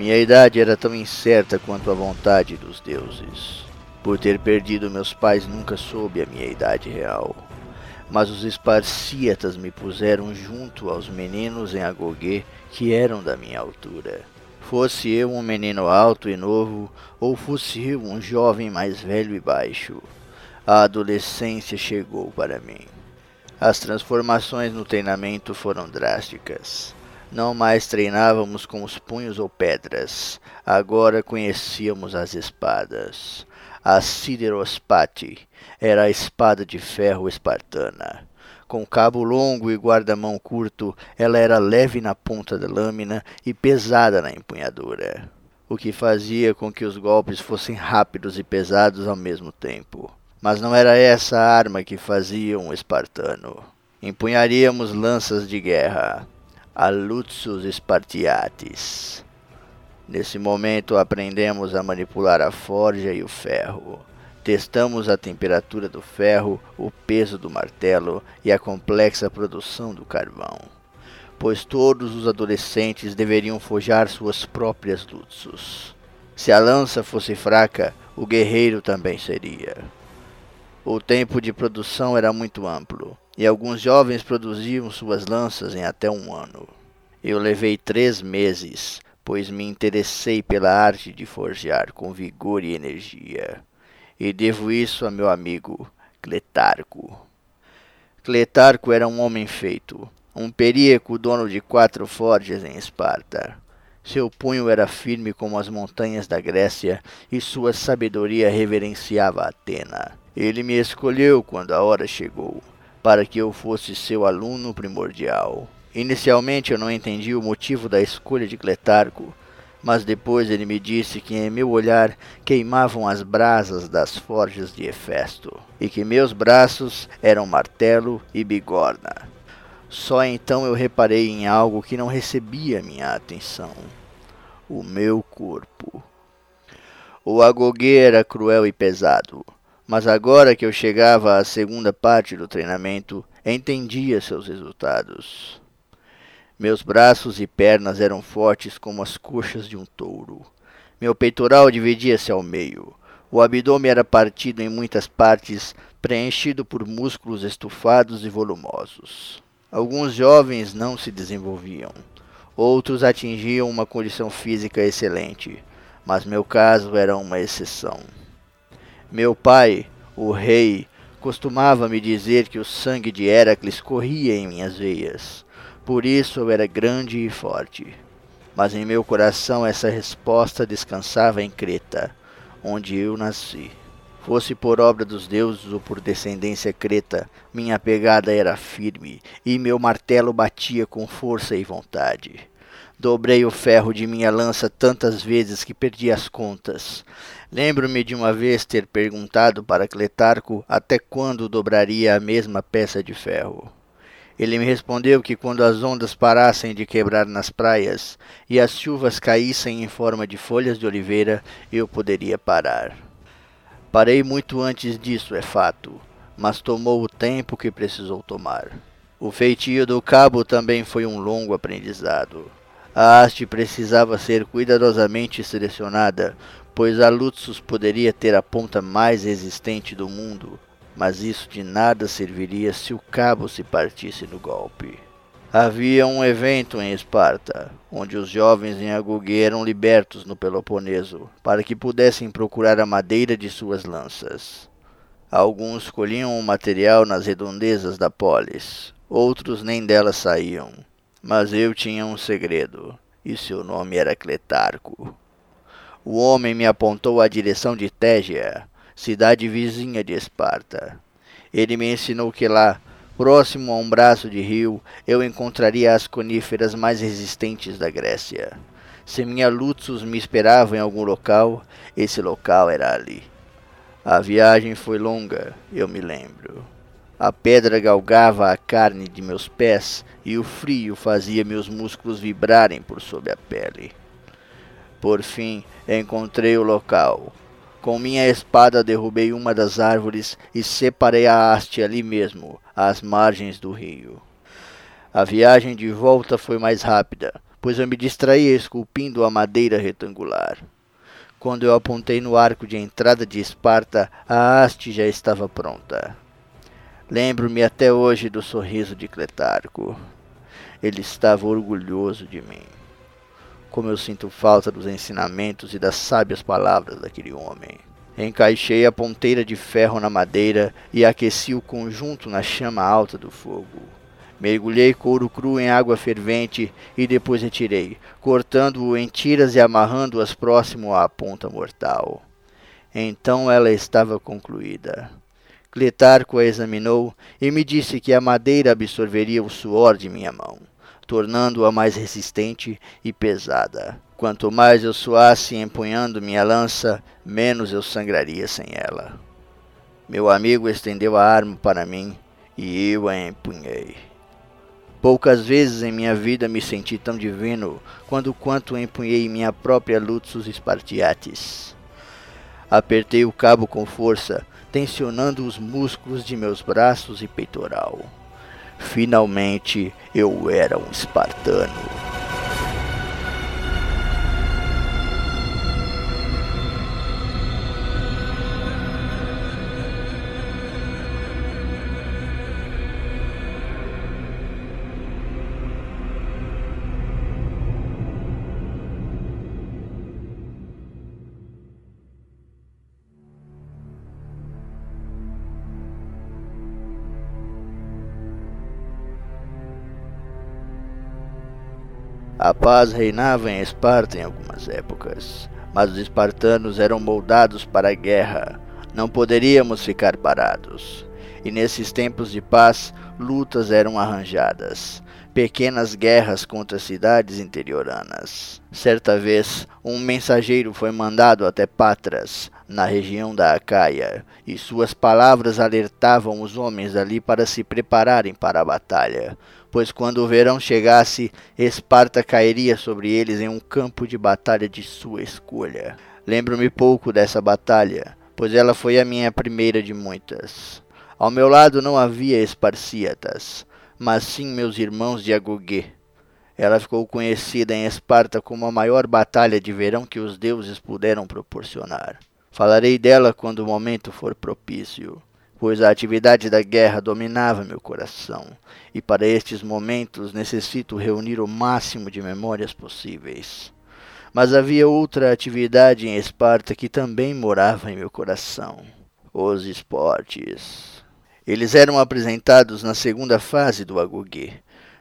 Minha idade era tão incerta quanto a vontade dos deuses. Por ter perdido meus pais, nunca soube a minha idade real. Mas os esparcíatas me puseram junto aos meninos em Agogê que eram da minha altura. Fosse eu um menino alto e novo, ou fosse eu um jovem mais velho e baixo, a adolescência chegou para mim. As transformações no treinamento foram drásticas. Não mais treinávamos com os punhos ou pedras, agora conhecíamos as espadas. A Siderospati era a espada de ferro espartana. Com cabo longo e guarda-mão curto, ela era leve na ponta da lâmina e pesada na empunhadura, o que fazia com que os golpes fossem rápidos e pesados ao mesmo tempo. Mas não era essa a arma que fazia um espartano. Empunharíamos lanças de guerra, a Lutsus Spartiatis. Nesse momento aprendemos a manipular a forja e o ferro. Testamos a temperatura do ferro, o peso do martelo e a complexa produção do carvão, pois todos os adolescentes deveriam forjar suas próprias Lutsus. Se a lança fosse fraca, o guerreiro também seria. O tempo de produção era muito amplo, e alguns jovens produziam suas lanças em até um ano. Eu levei três meses, pois me interessei pela arte de forjar com vigor e energia, e devo isso a meu amigo Cletarco. Cletarco era um homem feito, um períaco dono de quatro forjas em Esparta. Seu punho era firme como as montanhas da Grécia e sua sabedoria reverenciava Atena. Ele me escolheu quando a hora chegou para que eu fosse seu aluno primordial. Inicialmente eu não entendi o motivo da escolha de Cletarco, mas depois ele me disse que em meu olhar queimavam as brasas das forjas de Hefesto, e que meus braços eram martelo e bigorna. Só então eu reparei em algo que não recebia minha atenção: o meu corpo. O agoguê era cruel e pesado mas agora que eu chegava à segunda parte do treinamento, entendia seus resultados. Meus braços e pernas eram fortes como as coxas de um touro. Meu peitoral dividia-se ao meio. O abdômen era partido em muitas partes, preenchido por músculos estufados e volumosos. Alguns jovens não se desenvolviam. Outros atingiam uma condição física excelente, mas meu caso era uma exceção. Meu pai, o rei, costumava me dizer que o sangue de Heracles corria em minhas veias. Por isso eu era grande e forte. Mas em meu coração essa resposta descansava em Creta, onde eu nasci. Fosse por obra dos deuses ou por descendência creta, minha pegada era firme e meu martelo batia com força e vontade. Dobrei o ferro de minha lança tantas vezes que perdi as contas. Lembro-me de uma vez ter perguntado para Cletarco até quando dobraria a mesma peça de ferro. Ele me respondeu que quando as ondas parassem de quebrar nas praias e as chuvas caíssem em forma de folhas de oliveira, eu poderia parar. Parei muito antes disso, é fato, mas tomou o tempo que precisou tomar. O feitio do cabo também foi um longo aprendizado. A haste precisava ser cuidadosamente selecionada, pois a Luxus poderia ter a ponta mais resistente do mundo, mas isso de nada serviria se o cabo se partisse no golpe. Havia um evento em Esparta, onde os jovens em Agugue eram libertos no Peloponeso, para que pudessem procurar a madeira de suas lanças. Alguns colhiam o material nas redondezas da polis, outros nem delas saíam. Mas eu tinha um segredo, e seu nome era Cletarco. O homem me apontou a direção de Tégia, cidade vizinha de Esparta. Ele me ensinou que lá Próximo a um braço de rio, eu encontraria as coníferas mais resistentes da Grécia. Se minha Lutzus me esperava em algum local, esse local era ali. A viagem foi longa, eu me lembro. A pedra galgava a carne de meus pés e o frio fazia meus músculos vibrarem por sob a pele. Por fim, encontrei o local. Com minha espada derrubei uma das árvores e separei a haste ali mesmo, às margens do rio. A viagem de volta foi mais rápida, pois eu me distraía esculpindo a madeira retangular. Quando eu apontei no arco de entrada de Esparta, a haste já estava pronta. Lembro-me até hoje do sorriso de Cletarco. Ele estava orgulhoso de mim. Como eu sinto falta dos ensinamentos e das sábias palavras daquele homem. Encaixei a ponteira de ferro na madeira e aqueci o conjunto na chama alta do fogo. Mergulhei couro cru em água fervente e depois retirei, cortando-o em tiras e amarrando-as próximo à ponta mortal. Então ela estava concluída. Cletarco a examinou e me disse que a madeira absorveria o suor de minha mão, tornando-a mais resistente e pesada. Quanto mais eu suasse empunhando minha lança, menos eu sangraria sem ela. Meu amigo estendeu a arma para mim e eu a empunhei. Poucas vezes em minha vida me senti tão divino quando quanto empunhei minha própria Luxus Spartiatis. Apertei o cabo com força, tensionando os músculos de meus braços e peitoral. Finalmente eu era um espartano. A paz reinava em Esparta em algumas épocas, mas os espartanos eram moldados para a guerra. Não poderíamos ficar parados. E nesses tempos de paz, lutas eram arranjadas, pequenas guerras contra cidades interioranas. Certa vez, um mensageiro foi mandado até Patras, na região da Acaia, e suas palavras alertavam os homens ali para se prepararem para a batalha pois quando o verão chegasse, Esparta cairia sobre eles em um campo de batalha de sua escolha. Lembro-me pouco dessa batalha, pois ela foi a minha primeira de muitas. Ao meu lado não havia Esparcíatas, mas sim meus irmãos de Agogê. Ela ficou conhecida em Esparta como a maior batalha de verão que os deuses puderam proporcionar. Falarei dela quando o momento for propício pois a atividade da guerra dominava meu coração, e para estes momentos necessito reunir o máximo de memórias possíveis. Mas havia outra atividade em Esparta que também morava em meu coração: os esportes. Eles eram apresentados na segunda fase do Agogê.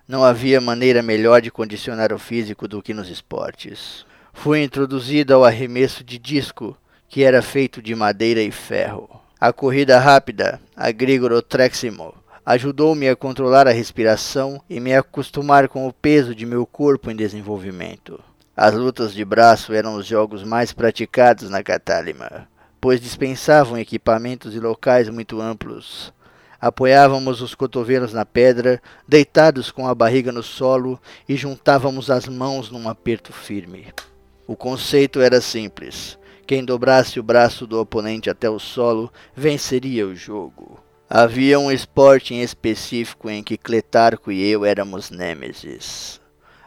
Não havia maneira melhor de condicionar o físico do que nos esportes. Fui introduzido ao arremesso de disco, que era feito de madeira e ferro. A corrida rápida, a Grigoro Treximo, ajudou-me a controlar a respiração e me acostumar com o peso de meu corpo em desenvolvimento. As lutas de braço eram os jogos mais praticados na Catálima, pois dispensavam equipamentos e locais muito amplos. Apoiávamos os cotovelos na pedra, deitados com a barriga no solo e juntávamos as mãos num aperto firme. O conceito era simples. Quem dobrasse o braço do oponente até o solo venceria o jogo. Havia um esporte em específico em que Cletarco e eu éramos nêmesis.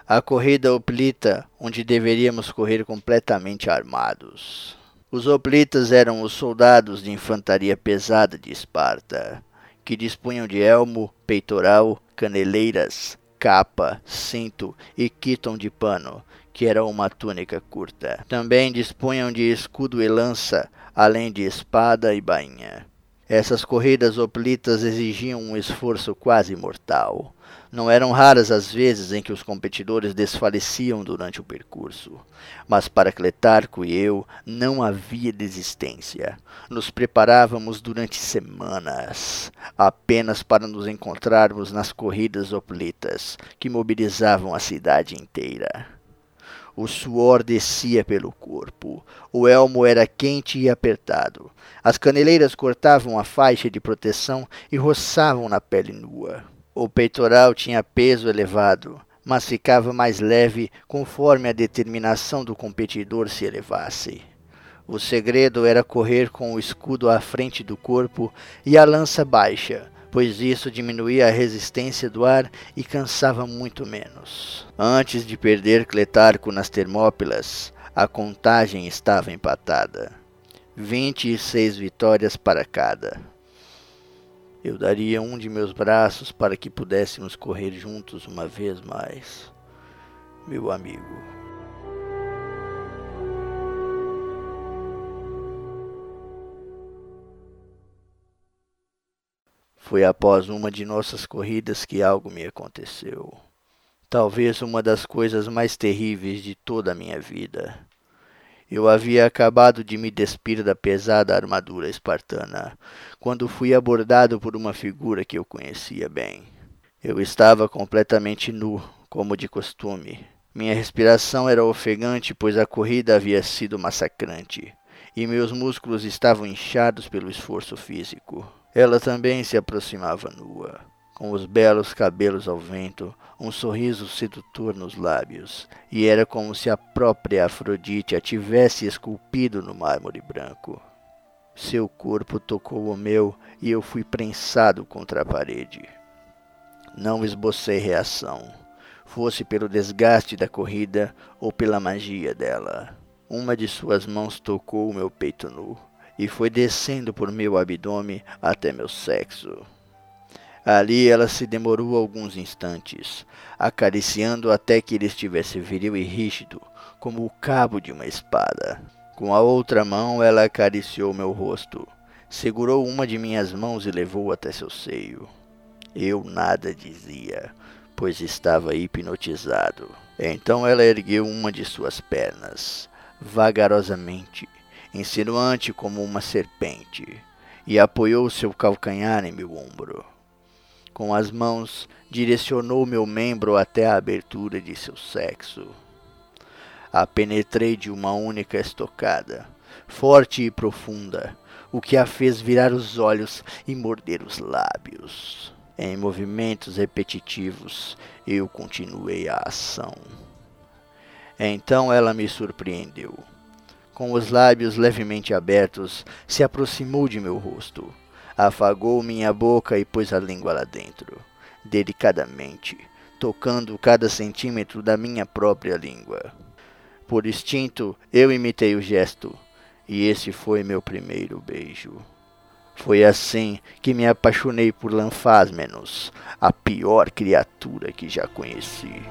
A corrida oplita, onde deveríamos correr completamente armados. Os oplitas eram os soldados de infantaria pesada de Esparta, que dispunham de elmo, peitoral, caneleiras, capa, cinto e quiton de pano, que era uma túnica curta. Também dispunham de escudo e lança, além de espada e bainha. Essas corridas hoplitas exigiam um esforço quase mortal. Não eram raras as vezes em que os competidores desfaleciam durante o percurso, mas para Cletarco e eu não havia desistência. Nos preparávamos durante semanas, apenas para nos encontrarmos nas corridas oplitas que mobilizavam a cidade inteira. O suor descia pelo corpo, o elmo era quente e apertado, as caneleiras cortavam a faixa de proteção e roçavam na pele nua. O peitoral tinha peso elevado, mas ficava mais leve conforme a determinação do competidor se elevasse. O segredo era correr com o escudo à frente do corpo e a lança baixa, pois isso diminuía a resistência do ar e cansava muito menos. Antes de perder Cletarco nas Termópilas, a contagem estava empatada. Vinte e seis vitórias para cada. Eu daria um de meus braços para que pudéssemos correr juntos uma vez mais, meu amigo. Foi após uma de nossas corridas que algo me aconteceu. Talvez uma das coisas mais terríveis de toda a minha vida. Eu havia acabado de me despir da pesada armadura espartana, quando fui abordado por uma figura que eu conhecia bem. Eu estava completamente nu, como de costume. Minha respiração era ofegante, pois a corrida havia sido massacrante, e meus músculos estavam inchados pelo esforço físico. Ela também se aproximava nua com os belos cabelos ao vento, um sorriso sedutor nos lábios, e era como se a própria Afrodite a tivesse esculpido no mármore branco. Seu corpo tocou o meu e eu fui prensado contra a parede. Não esbocei reação, fosse pelo desgaste da corrida ou pela magia dela. Uma de suas mãos tocou o meu peito nu e foi descendo por meu abdômen até meu sexo. Ali ela se demorou alguns instantes, acariciando até que ele estivesse viril e rígido, como o cabo de uma espada. Com a outra mão ela acariciou meu rosto, segurou uma de minhas mãos e levou até seu seio. Eu nada dizia, pois estava hipnotizado. Então ela ergueu uma de suas pernas, vagarosamente, insinuante como uma serpente, e apoiou seu calcanhar em meu ombro. Com as mãos, direcionou meu membro até a abertura de seu sexo. A penetrei de uma única estocada, forte e profunda, o que a fez virar os olhos e morder os lábios. Em movimentos repetitivos, eu continuei a ação. Então ela me surpreendeu. Com os lábios levemente abertos, se aproximou de meu rosto Afagou minha boca e pôs a língua lá dentro, delicadamente, tocando cada centímetro da minha própria língua. Por instinto, eu imitei o gesto, e esse foi meu primeiro beijo. Foi assim que me apaixonei por Lanfásmenos, a pior criatura que já conheci.